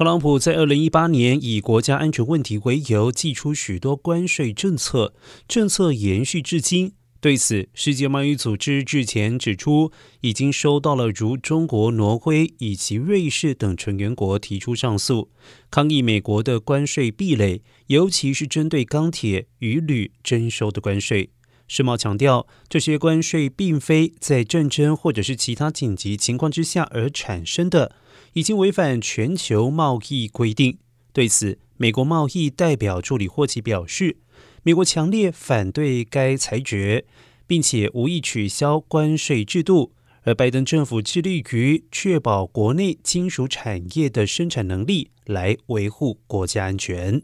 特朗普在二零一八年以国家安全问题为由，祭出许多关税政策，政策延续至今。对此，世界贸易组织日前指出，已经收到了如中国、挪威以及瑞士等成员国提出上诉，抗议美国的关税壁垒，尤其是针对钢铁与铝征收的关税。世贸强调，这些关税并非在战争或者是其他紧急情况之下而产生的，已经违反全球贸易规定。对此，美国贸易代表助理霍奇表示。美国强烈反对该裁决，并且无意取消关税制度。而拜登政府致力于确保国内金属产业的生产能力，来维护国家安全。